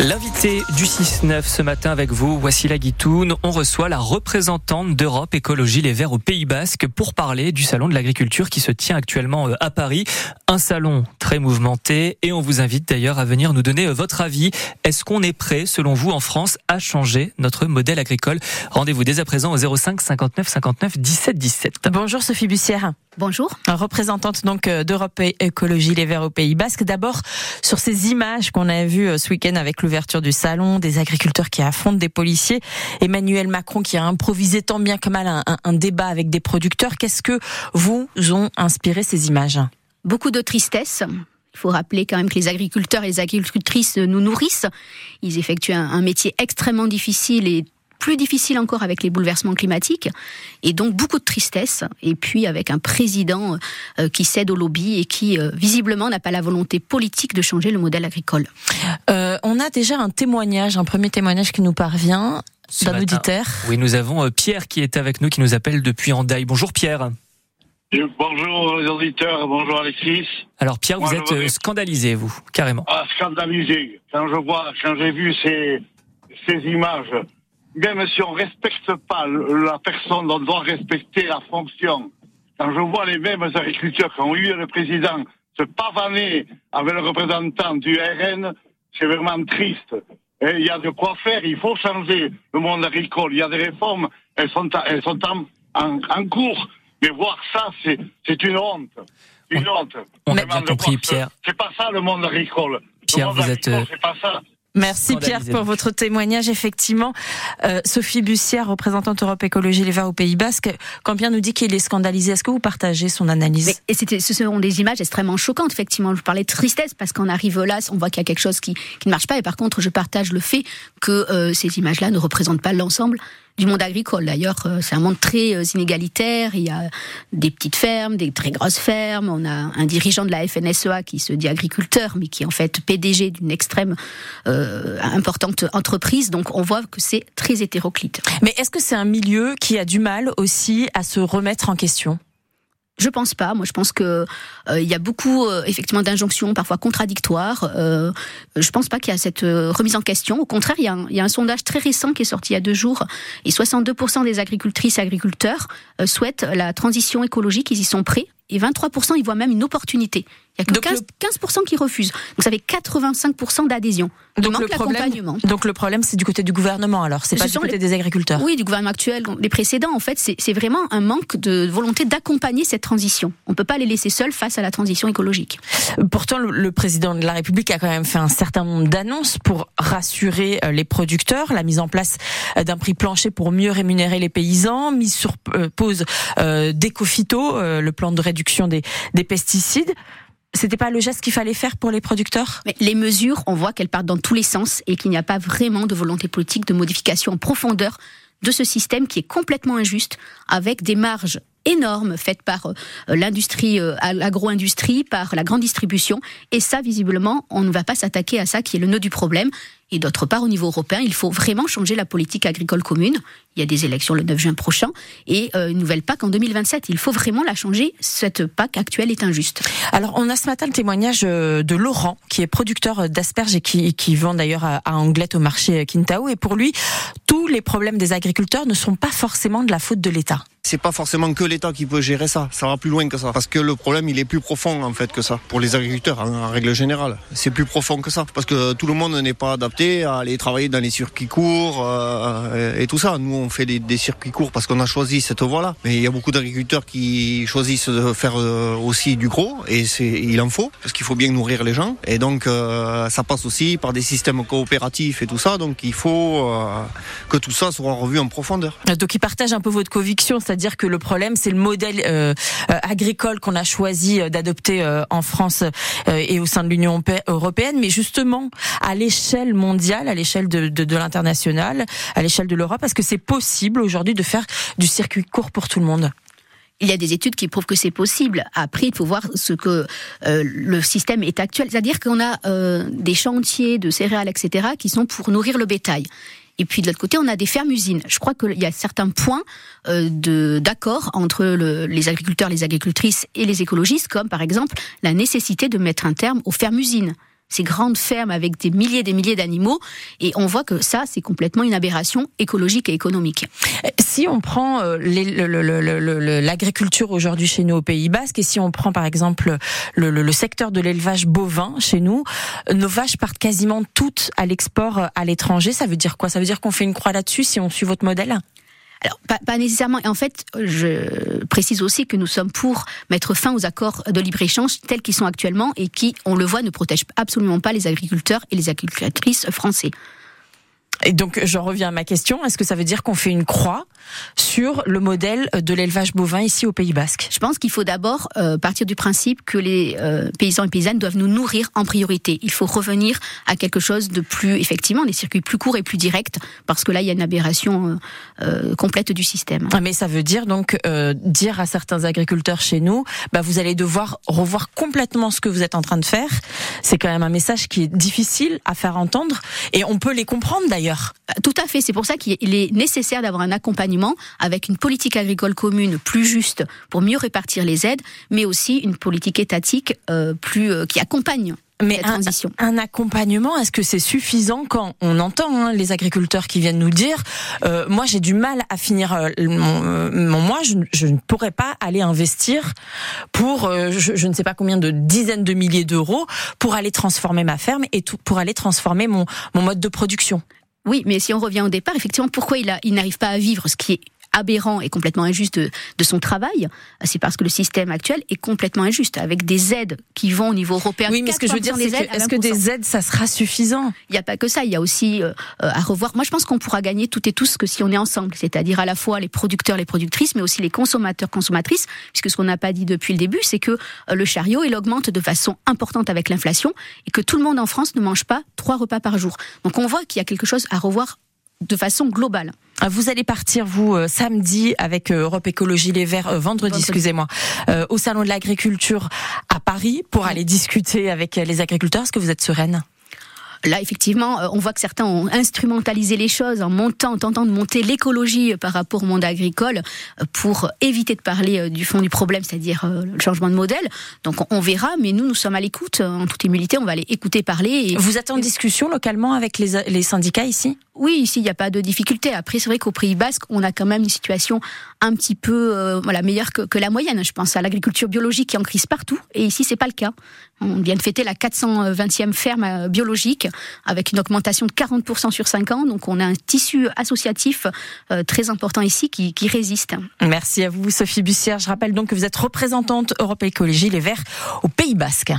L'invité du 6-9 ce matin avec vous, voici la Guitoune. On reçoit la représentante d'Europe Écologie Les Verts au Pays Basque pour parler du salon de l'agriculture qui se tient actuellement euh, à Paris. Un salon très mouvementé et on vous invite d'ailleurs à venir nous donner euh, votre avis. Est-ce qu'on est prêt, selon vous, en France, à changer notre modèle agricole? Rendez-vous dès à présent au 05 59 59 17 17. Bonjour Sophie Bussière. Bonjour. Représentante donc euh, d'Europe Écologie Les Verts au Pays Basque. D'abord, sur ces images qu'on a vues ce week-end avec l'ouverture du salon, des agriculteurs qui affrontent des policiers, Emmanuel Macron qui a improvisé tant bien que mal un, débat avec des producteurs. Qu'est-ce que vous ont inspiré ces images Beaucoup de tristesse. Il faut rappeler quand même que les agriculteurs et les agricultrices nous nourrissent. Ils effectuent un métier extrêmement difficile et plus difficile encore avec les bouleversements climatiques, et donc beaucoup de tristesse, et puis avec un président euh, qui cède au lobby et qui euh, visiblement n'a pas la volonté politique de changer le modèle agricole. Euh, on a déjà un témoignage, un premier témoignage qui nous parvient d'un auditeur. Oui, nous avons Pierre qui est avec nous, qui nous appelle depuis Andaille. Bonjour Pierre. Bonjour les auditeurs, bonjour Alexis. Alors Pierre, Moi, vous êtes scandalisé, vous, carrément. Ah, scandalisé. Quand je vois, quand j'ai vu ces, ces images, même si on respecte pas la personne, on doit respecter la fonction. Quand je vois les mêmes agriculteurs qui ont eu le président se pavaner avec le représentant du RN, c'est vraiment triste. Et il y a de quoi faire, il faut changer le monde agricole. Il y a des réformes, elles sont, elles sont en, en, en cours. Mais voir ça, c'est une honte. Une honte. on a bien compris, Pierre. C'est pas ça le monde agricole. Le Pierre, monde vous êtes, euh, C'est pas ça. Merci Pierre pour donc. votre témoignage. Effectivement, euh, Sophie Bussière, représentante Europe Écologie Les Verts au Pays Basque, quand Pierre nous dit qu'il est scandalisé, est-ce que vous partagez son analyse Mais, et c'était, ce sont des images extrêmement choquantes, effectivement. Je parlais de tristesse parce qu'on arrive là, on voit qu'il y a quelque chose qui, qui ne marche pas. Et par contre, je partage le fait que euh, ces images-là ne représentent pas l'ensemble du monde agricole. D'ailleurs, euh, c'est un monde très euh, inégalitaire. Il y a des petites fermes, des très grosses fermes. On a un dirigeant de la FNSEA qui se dit agriculteur, mais qui est en fait PDG d'une extrême euh, importante entreprise. Donc, on voit que c'est très hétéroclite. Mais est-ce que c'est un milieu qui a du mal aussi à se remettre en question? Je pense pas. Moi, je pense que euh, y a beaucoup euh, effectivement d'injonctions, parfois contradictoires. Euh, je pense pas qu'il y a cette euh, remise en question. Au contraire, il y, a un, y a un sondage très récent qui est sorti il y a deux jours, et 62% des agricultrices et agriculteurs souhaitent la transition écologique. Ils y sont prêts. Et 23% ils voient même une opportunité. Il y a que Donc 15%, 15% qui refusent. Donc ça fait 85% d'adhésion. Donc le problème, donc le problème, c'est du côté du gouvernement. Alors, c'est Ce pas du côté les- des agriculteurs. Oui, du gouvernement actuel, les précédents, en fait, c'est vraiment un manque de volonté d'accompagner cette transition. On ne peut pas les laisser seuls face à la transition écologique. Pourtant, le, le président de la République a quand même fait un certain nombre d'annonces pour rassurer euh, les producteurs, la mise en place euh, d'un prix plancher pour mieux rémunérer les paysans, mise sur euh, pause euh, d'Ecofito, euh, le plan de réduction des, des pesticides. C'était pas le geste qu'il fallait faire pour les producteurs? Mais les mesures, on voit qu'elles partent dans tous les sens et qu'il n'y a pas vraiment de volonté politique de modification en profondeur de ce système qui est complètement injuste, avec des marges énormes faites par euh, l'industrie, euh, l'agro-industrie, par la grande distribution. Et ça, visiblement, on ne va pas s'attaquer à ça qui est le nœud du problème. Et d'autre part, au niveau européen, il faut vraiment changer la politique agricole commune. Il y a des élections le 9 juin prochain et euh, une nouvelle PAC en 2027. Il faut vraiment la changer. Cette PAC actuelle est injuste. Alors, on a ce matin le témoignage euh, de Laurent, qui est producteur d'asperges et qui, qui vend d'ailleurs à Anglette au marché Quintao. Et pour lui, tous les problèmes des agriculteurs ne sont pas forcément de la faute de l'État. C'est pas forcément que l'État qui peut gérer ça, ça va plus loin que ça. Parce que le problème, il est plus profond en fait que ça. Pour les agriculteurs, en, règle générale, c'est plus profond que ça. Parce que tout le monde n'est pas adapté à aller travailler dans les circuits courts euh, et tout ça. Nous, on fait des, circuits courts parce qu'on a choisi cette voie-là. Mais il y a beaucoup d'agriculteurs qui choisissent de faire euh, aussi du gros et il en faut parce qu'il faut bien nourrir les gens. Et donc, euh, ça passe aussi par des systèmes coopératifs et tout ça. Donc, il faut que tout ça soit revu en profondeur. Donc, il partage un peu votre conviction, c'est-à-dire que le problème, c'est le modèle euh, euh, agricole qu'on a choisi euh, d'adopter en France et au sein de l'Union europé- européenne, mais justement à l'échelle mondiale, à l'échelle de, l'international, à l'échelle de l'Europe, est-ce que c'est possible aujourd'hui de faire du circuit court pour tout le monde? Il y a des études qui prouvent que c'est possible. Après, il faut voir ce que le système est actuel. C'est-à-dire qu'on a des chantiers de céréales, etc., qui sont pour nourrir le bétail. Et puis de l'autre côté, on a des fermes-usines. Je crois qu'il y a certains points euh, d'accord entre le, les agriculteurs, les agricultrices et les écologistes, comme par exemple la nécessité de mettre un terme aux fermes-usines. Ces grandes fermes avec des milliers et des milliers d'animaux. Et on voit que ça, c'est complètement une aberration écologique et économique. Si on prend l'agriculture aujourd'hui chez nous au Pays Basque, et si on prend par exemple le, secteur de l'élevage bovin chez nous, nos vaches partent quasiment toutes à l'export à l'étranger. Ça veut dire quoi? Ça veut dire qu'on fait une croix là-dessus si on suit votre modèle? Alors, pas, nécessairement. Et en fait, je précise aussi que nous sommes pour mettre fin aux accords de libre-échange tels qu'ils sont actuellement et qui, on le voit, ne protègent absolument pas les agriculteurs et les agricultrices français. Et donc, j'en reviens à ma question. Est-ce que ça veut dire qu'on fait une croix sur le modèle de l'élevage bovin ici au Pays Basque? Je pense qu'il faut d'abord euh, partir du principe que les euh, paysans et paysannes doivent nous nourrir en priorité. Il faut revenir à quelque chose de plus, effectivement, des circuits plus courts et plus directs, parce que là, il y a une aberration euh, complète du système. Ah, mais ça veut dire donc dire à certains agriculteurs chez nous, bah, vous allez devoir revoir complètement ce que vous êtes en train de faire. C'est quand même un message qui est difficile à faire entendre, et on peut les comprendre d'ailleurs tout à fait. C'est pour ça qu'il est nécessaire d'avoir un accompagnement avec une politique agricole commune plus juste pour mieux répartir les aides, mais aussi une politique étatique euh, plus euh, qui accompagne mais un, un, accompagnement, est-ce que c'est suffisant quand on entend hein, les agriculteurs qui viennent nous dire euh, moi j'ai du mal à finir mon, mois, je, ne pourrais pas aller investir pour je, ne sais pas combien de dizaines de milliers d'euros pour aller transformer ma ferme et tout, pour aller transformer mon, mon mode de production. Oui, mais si on revient au départ, effectivement, pourquoi il, n'arrive pas à vivre ce qui est aberrant et complètement injuste de, son travail, c'est parce que le système actuel est complètement injuste, avec des aides qui vont au niveau européen. Oui, mais ce que je veux dire, c'est est-ce que des aides, ça sera suffisant? Il n'y a pas que ça, il y a aussi euh, à revoir. Moi, je pense qu'on pourra gagner toutes et tous que si on est ensemble, c'est-à-dire à la fois les producteurs, les productrices, mais aussi les consommateurs, consommatrices, puisque ce qu'on n'a pas dit depuis le début, c'est que euh, le chariot, il augmente de façon importante avec l'inflation et que tout le monde en France ne mange pas trois repas par jour. Donc on voit qu'il y a quelque chose à revoir de façon globale. Ah, vous allez partir, vous, euh, samedi, avec euh, Europe Écologie Les Verts, euh, vendredi, excusez-moi, au Salon de l'Agriculture à Paris pour aller discuter avec les agriculteurs. Est-ce que vous êtes sereine? Là, effectivement, on voit que certains ont instrumentalisé les choses en montant, en tentant de monter l'écologie par rapport au monde agricole pour éviter de parler du fond du problème, c'est-à-dire le changement de modèle. Donc on verra, mais nous, nous sommes à l'écoute. En toute humilité, on va aller écouter parler. Vous êtes en discussion localement avec les, les syndicats ici? Oui, ici, il n'y a pas de difficulté. Après, c'est vrai qu'au Pays Basque, on a quand même une situation un petit peu euh, meilleure que, la moyenne. Je pense à l'agriculture biologique qui est en crise partout. Et ici, c'est pas le cas. On vient de fêter la 420e ferme euh, biologique avec une augmentation de 40% sur 5 ans. Donc, on a un tissu associatif euh, très important ici qui, qui résiste. Merci à vous, Sophie Bussière. Je rappelle donc que vous êtes représentante Europe Écologie Les Verts au Pays Basque.